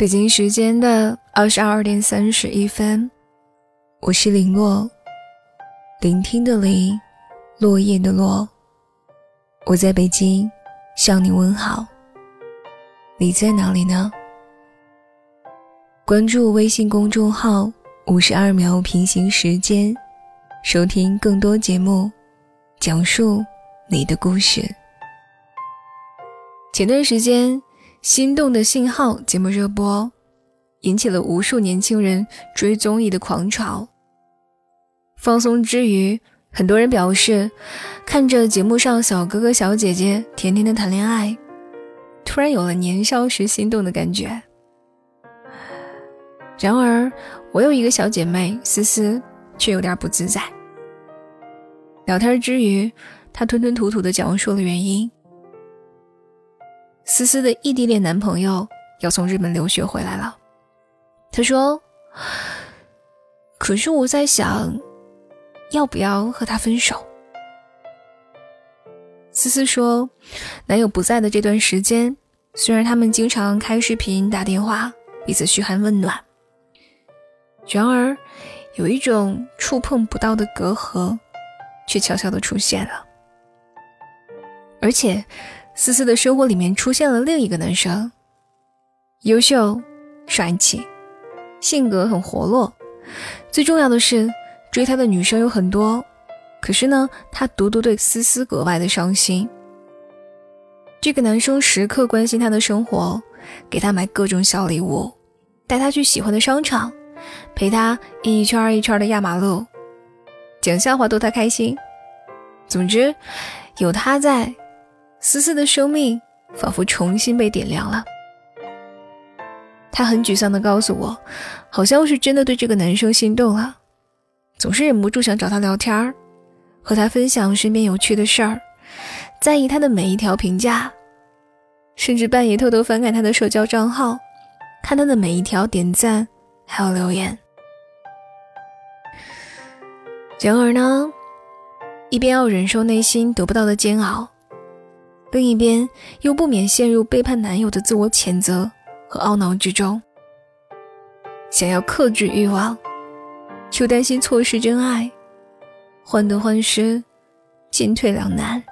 北京时间的二十二点三十一分，我是林洛，聆听的林，落叶的落。我在北京向你问好，你在哪里呢？关注微信公众号“五十二秒平行时间”，收听更多节目，讲述你的故事。前段时间，《心动的信号》节目热播，引起了无数年轻人追综艺的狂潮。放松之余，很多人表示，看着节目上小哥哥小姐姐甜甜的谈恋爱，突然有了年少时心动的感觉。然而，我有一个小姐妹思思，却有点不自在。聊天之余，她吞吞吐吐地讲述了原因。思思的异地恋男朋友要从日本留学回来了，她说：“可是我在想，要不要和他分手？”思思说：“男友不在的这段时间，虽然他们经常开视频、打电话，彼此嘘寒问暖。”然而，有一种触碰不到的隔阂，却悄悄地出现了。而且，思思的生活里面出现了另一个男生，优秀、帅气，性格很活络。最重要的是，追他的女生有很多，可是呢，他独独对思思格外的上心。这个男生时刻关心她的生活，给她买各种小礼物，带她去喜欢的商场。陪他一圈一圈的压马路，讲笑话逗他开心。总之，有他在，思思的生命仿佛重新被点亮了。他很沮丧地告诉我，好像是真的对这个男生心动了，总是忍不住想找他聊天儿和他分享身边有趣的事儿，在意他的每一条评价，甚至半夜偷偷翻看他的社交账号，看他的每一条点赞。还有留言。然而呢，一边要忍受内心得不到的煎熬，另一边又不免陷入背叛男友的自我谴责和懊恼之中。想要克制欲望，又担心错失真爱，患得患失，进退两难，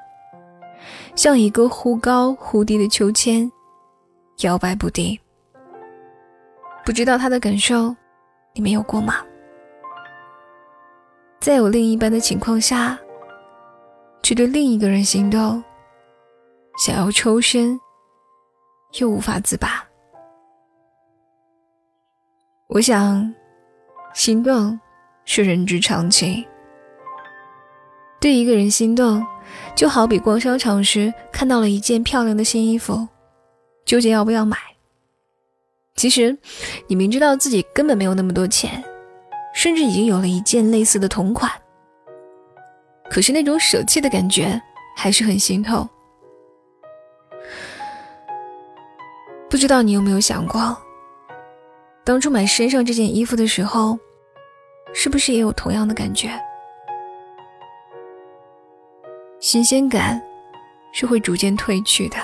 像一个忽高忽低的秋千，摇摆不定。不知道他的感受，你没有过吗？在有另一半的情况下，去对另一个人心动，想要抽身，又无法自拔。我想，心动是人之常情。对一个人心动，就好比逛商场时看到了一件漂亮的新衣服，纠结要不要买。其实，你明知道自己根本没有那么多钱，甚至已经有了一件类似的同款，可是那种舍弃的感觉还是很心痛。不知道你有没有想过，当初买身上这件衣服的时候，是不是也有同样的感觉？新鲜感是会逐渐褪去的，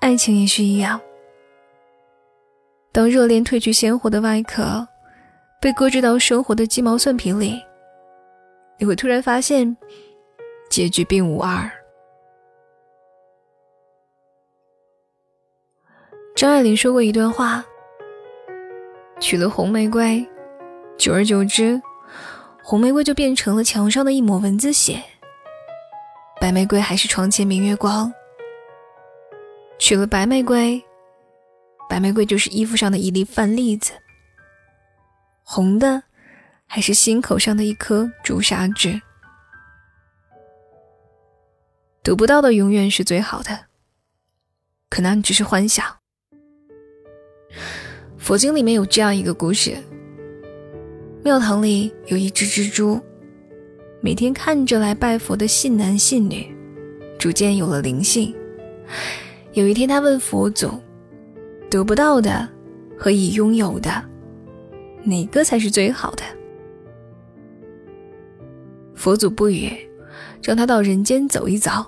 爱情也是一样。当热恋褪去鲜活的外壳，被搁置到生活的鸡毛蒜皮里，你会突然发现，结局并无二。张爱玲说过一段话：娶了红玫瑰，久而久之，红玫瑰就变成了墙上的一抹蚊子血；白玫瑰还是床前明月光。娶了白玫瑰。白玫瑰就是衣服上的一粒饭粒子，红的还是心口上的一颗朱砂痣。得不到的永远是最好的，可那只是幻想。佛经里面有这样一个故事：庙堂里有一只蜘蛛，每天看着来拜佛的信男信女，逐渐有了灵性。有一天，他问佛祖。得不到的和已拥有的，哪个才是最好的？佛祖不语，让他到人间走一遭。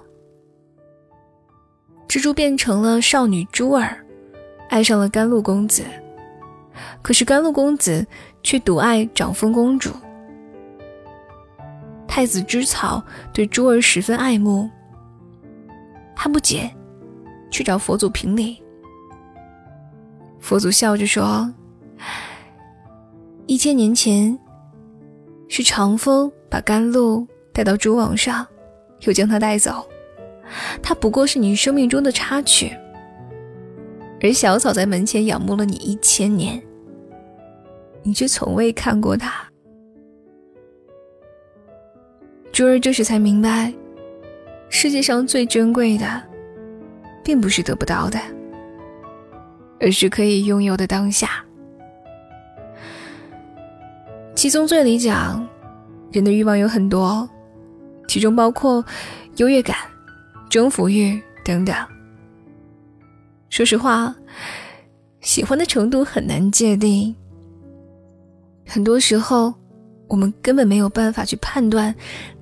蜘蛛变成了少女珠儿，爱上了甘露公子，可是甘露公子却独爱长风公主。太子知草对珠儿十分爱慕，他不解，去找佛祖评理。佛祖笑着说：“一千年前，是长风把甘露带到蛛网上，又将他带走。他不过是你生命中的插曲。而小草在门前仰慕了你一千年，你却从未看过它。”珠儿这时才明白，世界上最珍贵的，并不是得不到的，而是可以拥有的当下。七宗罪里讲，人的欲望有很多，其中包括优越感、征服欲等等。说实话，喜欢的程度很难界定，很多时候。我们根本没有办法去判断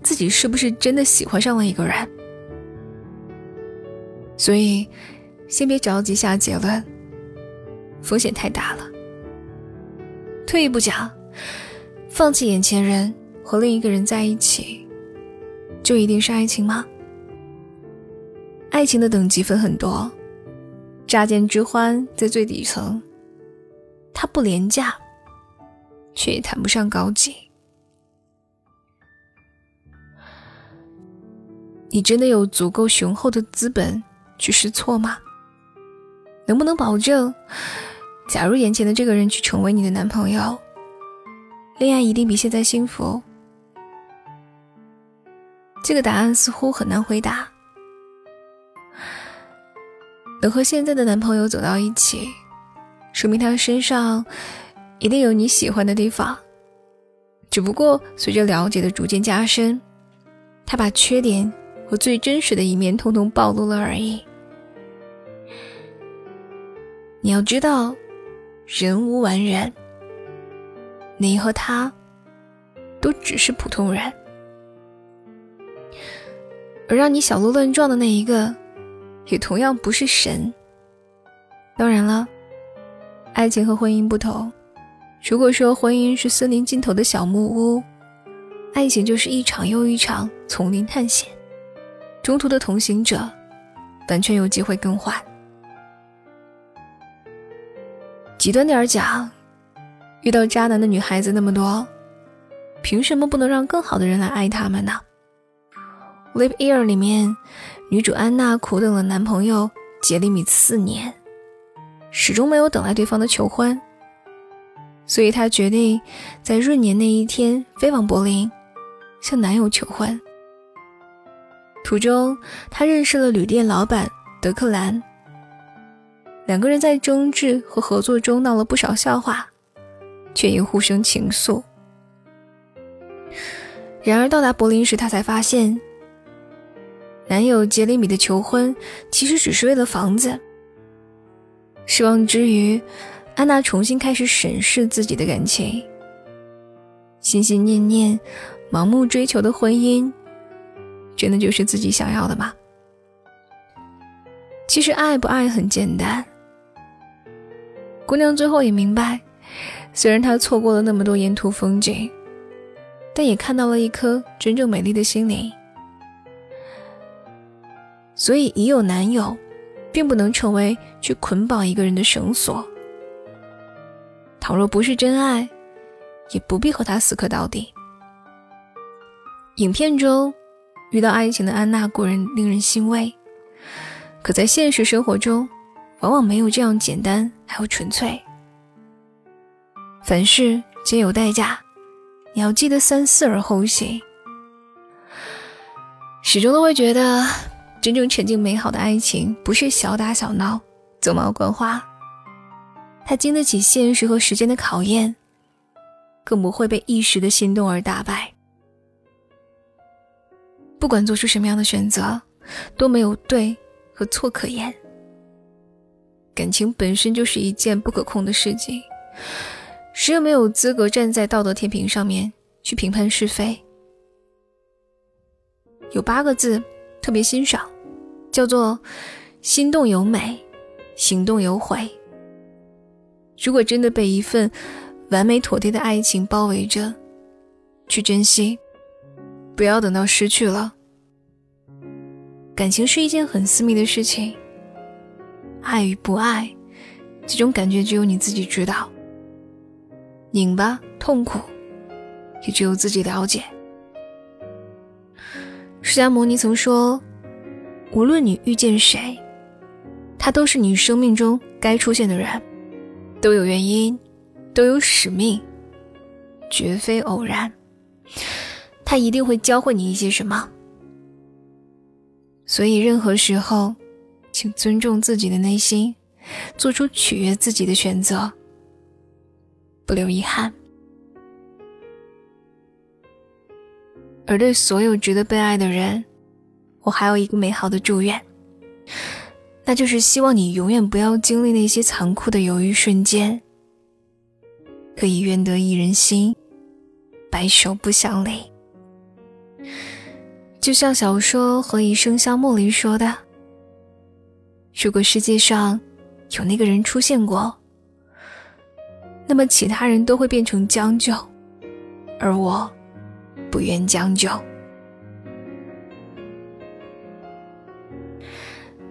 自己是不是真的喜欢上了一个人，所以先别着急下结论，风险太大了。退一步讲，放弃眼前人和另一个人在一起，就一定是爱情吗？爱情的等级分很多，乍见之欢在最底层，它不廉价，却也谈不上高级。你真的有足够雄厚的资本去试错吗？能不能保证，假如眼前的这个人去成为你的男朋友，恋爱一定比现在幸福？这个答案似乎很难回答。能和现在的男朋友走到一起，说明他身上一定有你喜欢的地方，只不过随着了解的逐渐加深，他把缺点。和最真实的一面通通暴露了而已。你要知道，人无完人，你和他都只是普通人，而让你小鹿乱撞的那一个，也同样不是神。当然了，爱情和婚姻不同。如果说婚姻是森林尽头的小木屋，爱情就是一场又一场丛林探险。中途的同行者，完全有机会更换。极端点讲，遇到渣男的女孩子那么多，凭什么不能让更好的人来爱他们呢？《Live Year》里面，女主安娜苦等了男朋友杰里米四年，始终没有等来对方的求婚，所以她决定在闰年那一天飞往柏林，向男友求婚。途中，他认识了旅店老板德克兰。两个人在争执和合作中闹了不少笑话，却也互生情愫。然而到达柏林时，他才发现，男友杰里米的求婚其实只是为了房子。失望之余，安娜重新开始审视自己的感情，心心念念、盲目追求的婚姻。真的就是自己想要的吗？其实爱不爱很简单。姑娘最后也明白，虽然她错过了那么多沿途风景，但也看到了一颗真正美丽的心灵。所以，已有男友，并不能成为去捆绑一个人的绳索。倘若不是真爱，也不必和他死磕到底。影片中。遇到爱情的安娜固然令人欣慰，可在现实生活中，往往没有这样简单还有纯粹。凡事皆有代价，你要记得三思而后行。始终都会觉得，真正沉静美好的爱情，不是小打小闹、走马观花，它经得起现实和时间的考验，更不会被一时的心动而打败。不管做出什么样的选择，都没有对和错可言。感情本身就是一件不可控的事情，谁又没有资格站在道德天平上面去评判是非？有八个字特别欣赏，叫做“心动有美，行动有悔，如果真的被一份完美妥帖的爱情包围着，去珍惜，不要等到失去了。感情是一件很私密的事情，爱与不爱，这种感觉只有你自己知道。拧巴、痛苦，也只有自己了解。释迦牟尼曾说：“无论你遇见谁，他都是你生命中该出现的人，都有原因，都有使命，绝非偶然。他一定会教会你一些什么。所以，任何时候，请尊重自己的内心，做出取悦自己的选择，不留遗憾。”而对所有值得被爱的人，我还有一个美好的祝愿，那就是希望你永远不要经历那些残酷的犹豫瞬间，可以愿得一人心，白首不相离。就像小说《何以笙箫默》里说的：“如果世界上有那个人出现过，那么其他人都会变成将就，而我。”不愿将就。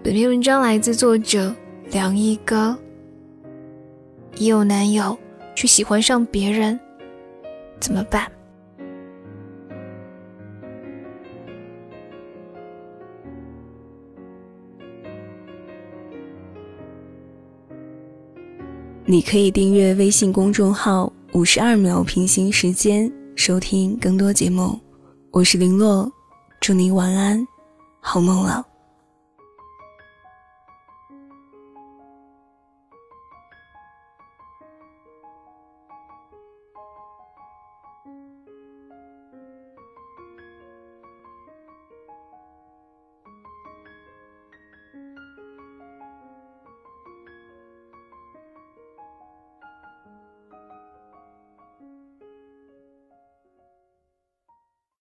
本篇文章来自作者梁一哥。已有男友却喜欢上别人，怎么办？你可以订阅微信公众号“五十二秒平行时间”。收听更多节目，我是林洛，祝你晚安，好梦了。